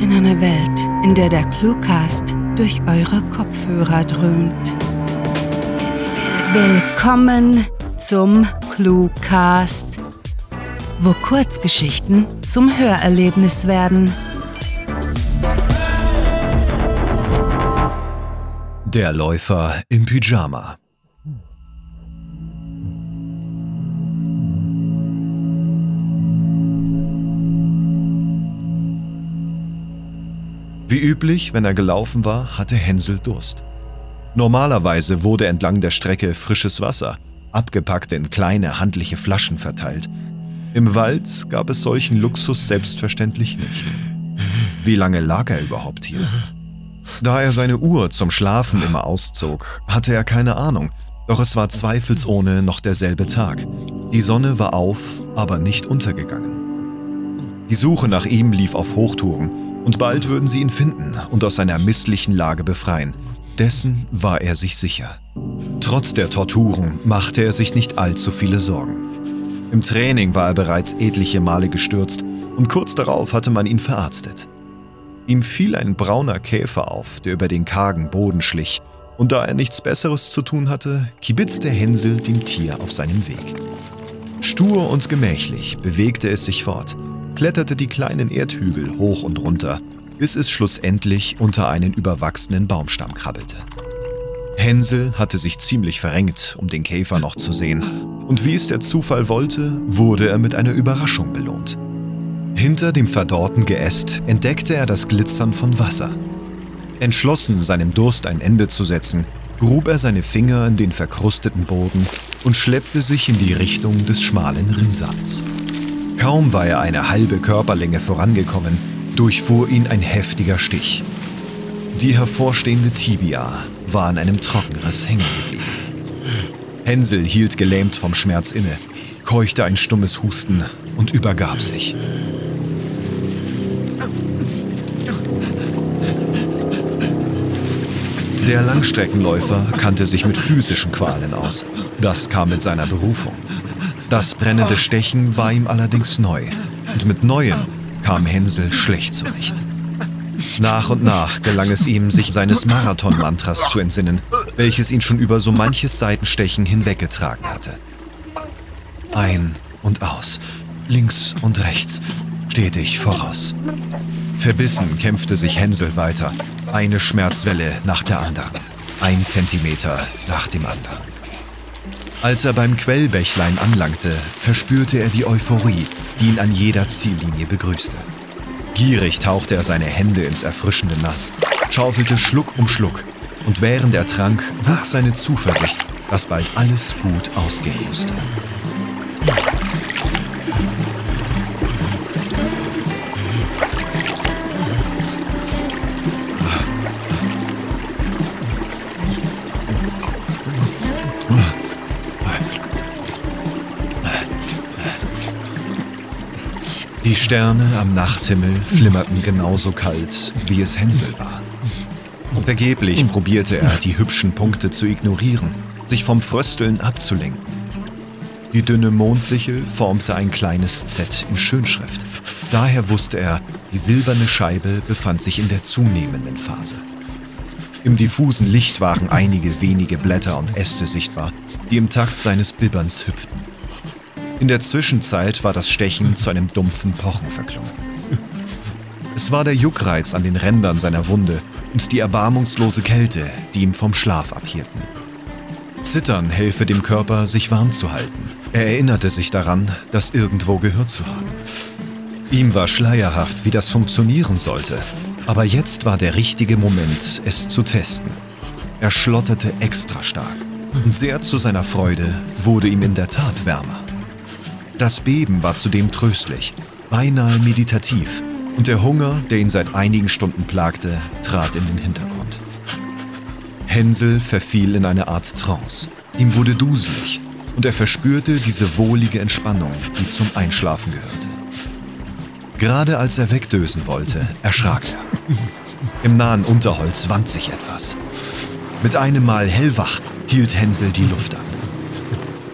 in einer Welt, in der der Cluecast durch eure Kopfhörer dröhnt. Willkommen zum Cluecast, wo Kurzgeschichten zum Hörerlebnis werden. Der Läufer im Pyjama. Wie üblich, wenn er gelaufen war, hatte Hänsel Durst. Normalerweise wurde entlang der Strecke frisches Wasser, abgepackt in kleine handliche Flaschen verteilt. Im Wald gab es solchen Luxus selbstverständlich nicht. Wie lange lag er überhaupt hier? Da er seine Uhr zum Schlafen immer auszog, hatte er keine Ahnung, doch es war zweifelsohne noch derselbe Tag. Die Sonne war auf, aber nicht untergegangen. Die Suche nach ihm lief auf Hochtouren und bald würden sie ihn finden und aus seiner misslichen Lage befreien. Dessen war er sich sicher. Trotz der Torturen machte er sich nicht allzu viele Sorgen. Im Training war er bereits etliche Male gestürzt und kurz darauf hatte man ihn verarztet. Ihm fiel ein brauner Käfer auf, der über den kargen Boden schlich, und da er nichts Besseres zu tun hatte, kibitzte Hänsel dem Tier auf seinem Weg. Stur und gemächlich bewegte es sich fort, kletterte die kleinen Erdhügel hoch und runter, bis es schlussendlich unter einen überwachsenen Baumstamm krabbelte. Hänsel hatte sich ziemlich verrenkt, um den Käfer noch zu sehen, und wie es der Zufall wollte, wurde er mit einer Überraschung belohnt. Hinter dem verdorrten Geäst entdeckte er das Glitzern von Wasser. Entschlossen, seinem Durst ein Ende zu setzen, grub er seine Finger in den verkrusteten Boden und schleppte sich in die Richtung des schmalen Rinnsals. Kaum war er eine halbe Körperlänge vorangekommen, durchfuhr ihn ein heftiger Stich. Die hervorstehende Tibia war an einem Trockenriss hängen geblieben. Hänsel hielt gelähmt vom Schmerz inne, keuchte ein stummes Husten und übergab sich. Der Langstreckenläufer kannte sich mit physischen Qualen aus. Das kam mit seiner Berufung. Das brennende Stechen war ihm allerdings neu. Und mit Neuem kam Hänsel schlecht zurecht. Nach und nach gelang es ihm, sich seines Marathon-Mantras zu entsinnen, welches ihn schon über so manches Seitenstechen hinweggetragen hatte. Ein und aus, links und rechts, stetig voraus. Verbissen kämpfte sich Hänsel weiter, eine Schmerzwelle nach der anderen, ein Zentimeter nach dem anderen. Als er beim Quellbächlein anlangte, verspürte er die Euphorie, die ihn an jeder Ziellinie begrüßte. Gierig tauchte er seine Hände ins erfrischende Nass, schaufelte Schluck um Schluck, und während er trank, wuchs seine Zuversicht, dass bald alles gut ausgehen musste. Sterne am Nachthimmel flimmerten genauso kalt, wie es Hänsel war. Vergeblich probierte er, die hübschen Punkte zu ignorieren, sich vom Frösteln abzulenken. Die dünne Mondsichel formte ein kleines Z in Schönschrift. Daher wusste er, die silberne Scheibe befand sich in der zunehmenden Phase. Im diffusen Licht waren einige wenige Blätter und Äste sichtbar, die im Takt seines Bibberns hüpften. In der Zwischenzeit war das Stechen zu einem dumpfen Pochen verklungen. Es war der Juckreiz an den Rändern seiner Wunde und die erbarmungslose Kälte, die ihm vom Schlaf abhielten. Zittern helfe dem Körper, sich warm zu halten. Er erinnerte sich daran, das irgendwo gehört zu haben. Ihm war schleierhaft, wie das funktionieren sollte, aber jetzt war der richtige Moment, es zu testen. Er schlotterte extra stark und sehr zu seiner Freude wurde ihm in der Tat wärmer. Das Beben war zudem tröstlich, beinahe meditativ, und der Hunger, der ihn seit einigen Stunden plagte, trat in den Hintergrund. Hänsel verfiel in eine Art Trance. Ihm wurde duselig und er verspürte diese wohlige Entspannung, die zum Einschlafen gehörte. Gerade als er wegdösen wollte, erschrak er. Im nahen Unterholz wand sich etwas. Mit einem Mal hellwach hielt Hänsel die Luft an.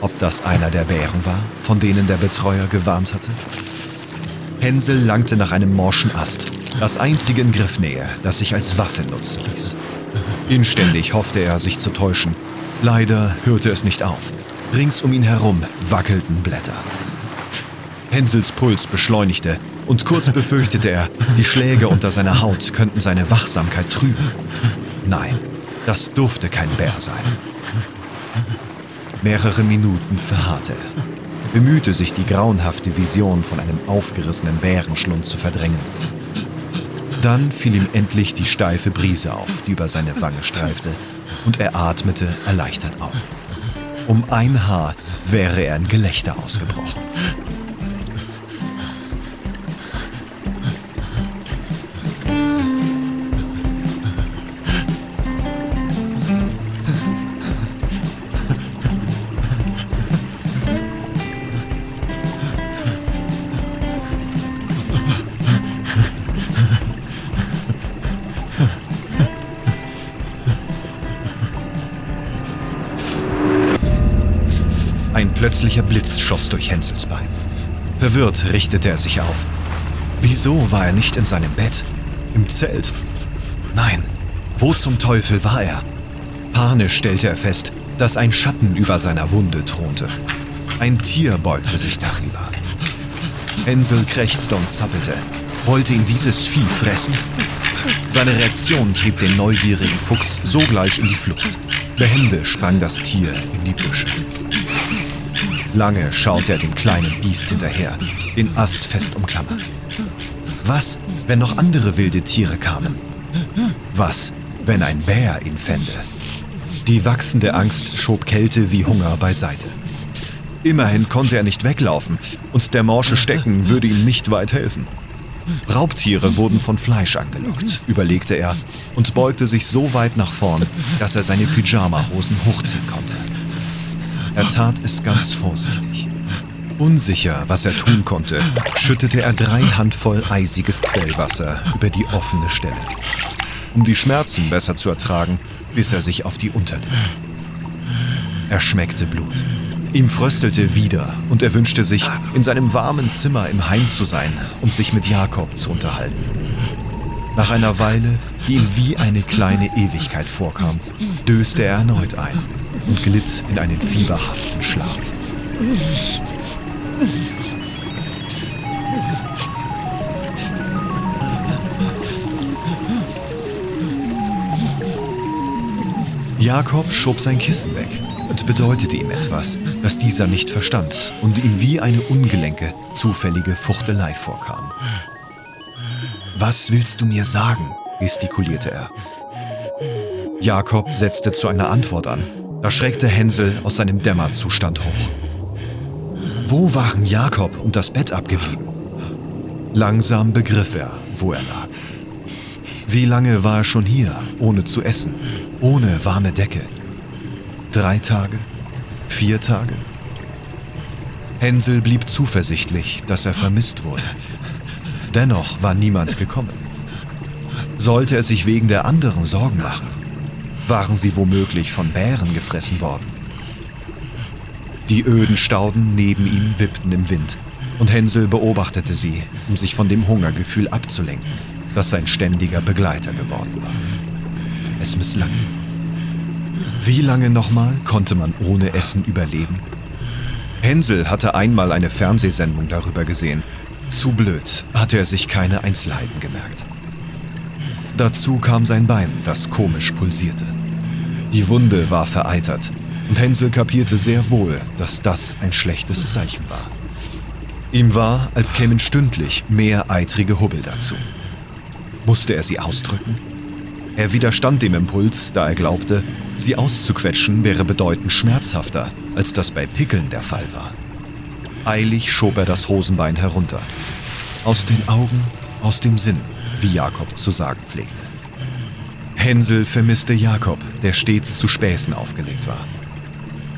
Ob das einer der Bären war, von denen der Betreuer gewarnt hatte? Hänsel langte nach einem morschen Ast Das einzige in Griffnähe, das sich als Waffe nutzen ließ. Inständig hoffte er, sich zu täuschen. Leider hörte es nicht auf. Rings um ihn herum wackelten Blätter. Hänsels Puls beschleunigte und kurz befürchtete er, die Schläge unter seiner Haut könnten seine Wachsamkeit trüben. Nein, das durfte kein Bär sein. Mehrere Minuten verharrte er, bemühte sich, die grauenhafte Vision von einem aufgerissenen Bärenschlund zu verdrängen. Dann fiel ihm endlich die steife Brise auf, die über seine Wange streifte, und er atmete erleichtert auf. Um ein Haar wäre er in Gelächter ausgebrochen. Plötzlicher Blitz schoss durch Hänsels Bein. Verwirrt richtete er sich auf. Wieso war er nicht in seinem Bett? Im Zelt? Nein, wo zum Teufel war er? Panisch stellte er fest, dass ein Schatten über seiner Wunde thronte. Ein Tier beugte sich darüber. Hänsel krächzte und zappelte. Wollte ihn dieses Vieh fressen? Seine Reaktion trieb den neugierigen Fuchs sogleich in die Flucht. Behende sprang das Tier in die Büsche. Lange schaut er dem kleinen Biest hinterher, den Ast fest umklammert. Was, wenn noch andere wilde Tiere kamen? Was, wenn ein Bär ihn fände? Die wachsende Angst schob Kälte wie Hunger beiseite. Immerhin konnte er nicht weglaufen und der morsche Stecken würde ihm nicht weit helfen. Raubtiere wurden von Fleisch angelockt, überlegte er und beugte sich so weit nach vorn, dass er seine Pyjama-Hosen hochziehen konnte. Er tat es ganz vorsichtig. Unsicher, was er tun konnte, schüttete er drei Handvoll eisiges Quellwasser über die offene Stelle. Um die Schmerzen besser zu ertragen, biss er sich auf die Unterlippe. Er schmeckte Blut. Ihm fröstelte wieder und er wünschte sich, in seinem warmen Zimmer im Heim zu sein und sich mit Jakob zu unterhalten. Nach einer Weile, die ihm wie eine kleine Ewigkeit vorkam, döste er erneut ein und glitt in einen fieberhaften Schlaf. Jakob schob sein Kissen weg und bedeutete ihm etwas, das dieser nicht verstand und ihm wie eine ungelenke, zufällige Fuchtelei vorkam. Was willst du mir sagen? gestikulierte er. Jakob setzte zu einer Antwort an da schreckte Hänsel aus seinem Dämmerzustand hoch. Wo waren Jakob und das Bett abgeblieben? Langsam begriff er, wo er lag. Wie lange war er schon hier, ohne zu essen, ohne warme Decke? Drei Tage? Vier Tage? Hänsel blieb zuversichtlich, dass er vermisst wurde. Dennoch war niemand gekommen. Sollte er sich wegen der anderen Sorgen machen? Waren sie womöglich von Bären gefressen worden? Die öden Stauden neben ihm wippten im Wind, und Hänsel beobachtete sie, um sich von dem Hungergefühl abzulenken, das sein ständiger Begleiter geworden war. Es misslang. Wie lange nochmal konnte man ohne Essen überleben? Hänsel hatte einmal eine Fernsehsendung darüber gesehen. Zu blöd hatte er sich keine Einzelheiten gemerkt. Dazu kam sein Bein, das komisch pulsierte. Die Wunde war vereitert und Hänsel kapierte sehr wohl, dass das ein schlechtes Zeichen war. Ihm war, als kämen stündlich mehr eitrige Hubbel dazu. Musste er sie ausdrücken? Er widerstand dem Impuls, da er glaubte, sie auszuquetschen wäre bedeutend schmerzhafter, als das bei Pickeln der Fall war. Eilig schob er das Hosenbein herunter. Aus den Augen, aus dem Sinn, wie Jakob zu sagen pflegte. Hänsel vermisste Jakob, der stets zu Späßen aufgelegt war.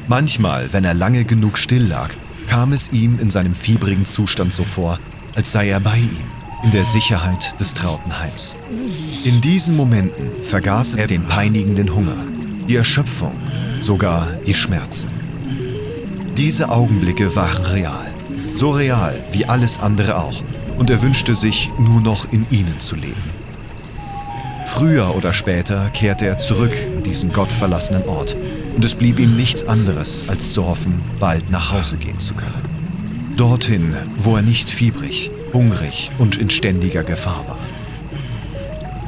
Manchmal, wenn er lange genug still lag, kam es ihm in seinem fiebrigen Zustand so vor, als sei er bei ihm, in der Sicherheit des trauten Heims. In diesen Momenten vergaß er den peinigenden Hunger, die Erschöpfung, sogar die Schmerzen. Diese Augenblicke waren real, so real wie alles andere auch, und er wünschte sich, nur noch in ihnen zu leben. Früher oder später kehrte er zurück in diesen gottverlassenen Ort und es blieb ihm nichts anderes, als zu hoffen, bald nach Hause gehen zu können. Dorthin, wo er nicht fiebrig, hungrig und in ständiger Gefahr war.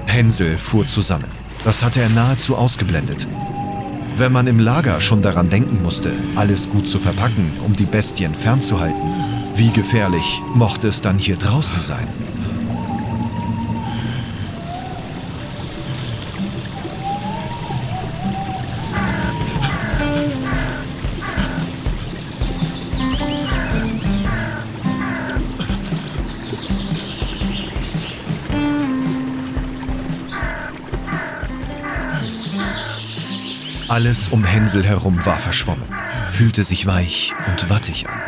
Hänsel fuhr zusammen. Das hatte er nahezu ausgeblendet. Wenn man im Lager schon daran denken musste, alles gut zu verpacken, um die Bestien fernzuhalten, wie gefährlich mochte es dann hier draußen sein? Alles um Hänsel herum war verschwommen, fühlte sich weich und wattig an.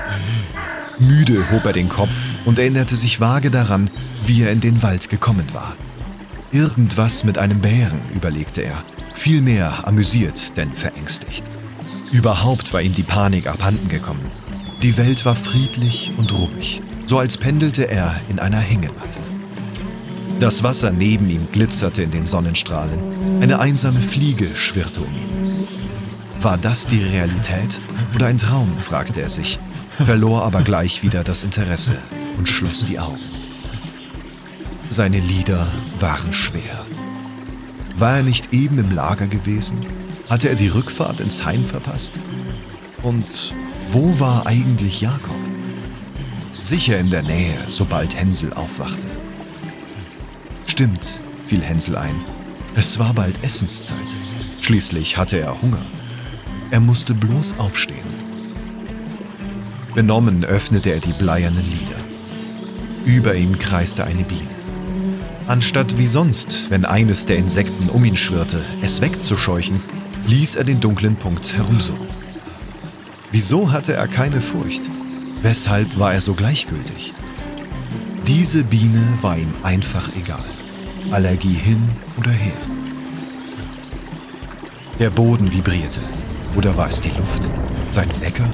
Müde hob er den Kopf und erinnerte sich vage daran, wie er in den Wald gekommen war. Irgendwas mit einem Bären, überlegte er, vielmehr amüsiert, denn verängstigt. Überhaupt war ihm die Panik abhanden gekommen. Die Welt war friedlich und ruhig, so als pendelte er in einer Hängematte. Das Wasser neben ihm glitzerte in den Sonnenstrahlen. Eine einsame Fliege schwirrte um ihn. War das die Realität oder ein Traum, fragte er sich, verlor aber gleich wieder das Interesse und schloss die Augen. Seine Lieder waren schwer. War er nicht eben im Lager gewesen? Hatte er die Rückfahrt ins Heim verpasst? Und wo war eigentlich Jakob? Sicher in der Nähe, sobald Hänsel aufwachte. Stimmt, fiel Hänsel ein. Es war bald Essenszeit. Schließlich hatte er Hunger. Er musste bloß aufstehen. Benommen öffnete er die bleiernen Lider. Über ihm kreiste eine Biene. Anstatt wie sonst, wenn eines der Insekten um ihn schwirrte, es wegzuscheuchen, ließ er den dunklen Punkt herumsurren. Wieso hatte er keine Furcht? Weshalb war er so gleichgültig? Diese Biene war ihm einfach egal. Allergie hin oder her. Der Boden vibrierte. Oder war es die Luft? Sein Wecker?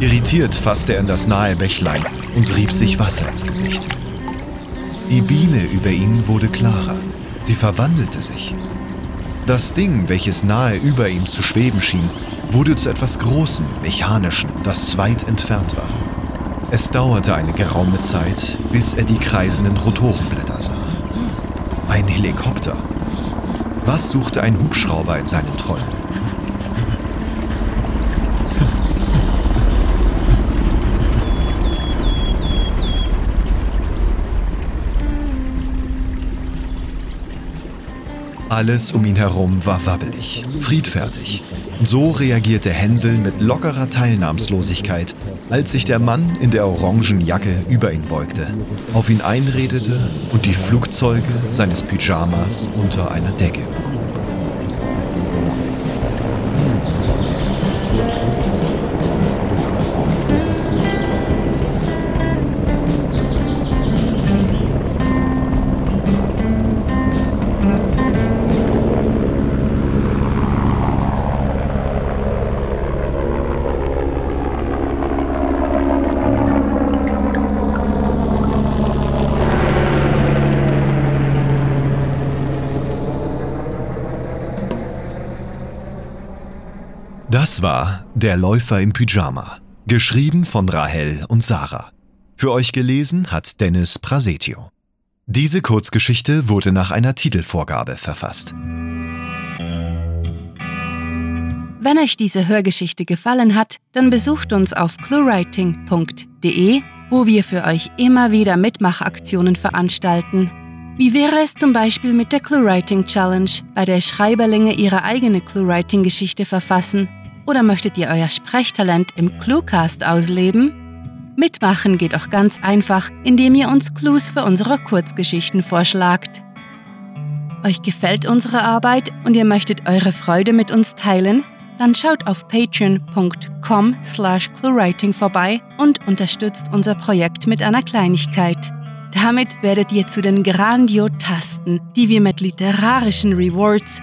Irritiert fasste er in das nahe Bächlein und rieb sich Wasser ins Gesicht. Die Biene über ihn wurde klarer. Sie verwandelte sich. Das Ding, welches nahe über ihm zu schweben schien, wurde zu etwas Großem, Mechanischen, das weit entfernt war. Es dauerte eine geraume Zeit, bis er die kreisenden Rotorenblätter sah. Ein Helikopter. Was suchte ein Hubschrauber in seinen Träumen? Alles um ihn herum war wabbelig, friedfertig. So reagierte Hänsel mit lockerer Teilnahmslosigkeit, als sich der Mann in der orangen Jacke über ihn beugte, auf ihn einredete und die Flugzeuge seines Pyjamas unter einer Decke Das war Der Läufer im Pyjama, geschrieben von Rahel und Sarah. Für euch gelesen hat Dennis Prasetio. Diese Kurzgeschichte wurde nach einer Titelvorgabe verfasst. Wenn euch diese Hörgeschichte gefallen hat, dann besucht uns auf cluewriting.de, wo wir für euch immer wieder Mitmachaktionen veranstalten. Wie wäre es zum Beispiel mit der ClueWriting Challenge, bei der Schreiberlinge ihre eigene ClueWriting-Geschichte verfassen oder möchtet ihr euer Sprechtalent im Cluecast ausleben? Mitmachen geht auch ganz einfach, indem ihr uns Clues für unsere Kurzgeschichten vorschlagt. Euch gefällt unsere Arbeit und ihr möchtet eure Freude mit uns teilen? Dann schaut auf patreon.com slash cluewriting vorbei und unterstützt unser Projekt mit einer Kleinigkeit. Damit werdet ihr zu den Grandiotasten, die wir mit literarischen Rewards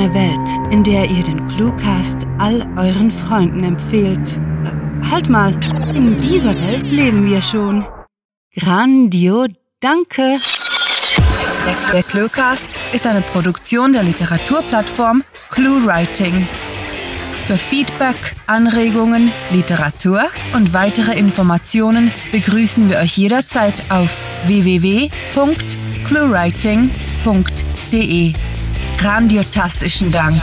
Einer Welt, in der ihr den Cluecast all euren Freunden empfehlt. Äh, halt mal, in dieser Welt leben wir schon. Grandio, danke. Der Cluecast ist eine Produktion der Literaturplattform ClueWriting. Für Feedback, Anregungen, Literatur und weitere Informationen begrüßen wir euch jederzeit auf www.cluewriting.de. Grandiotastischen Dank.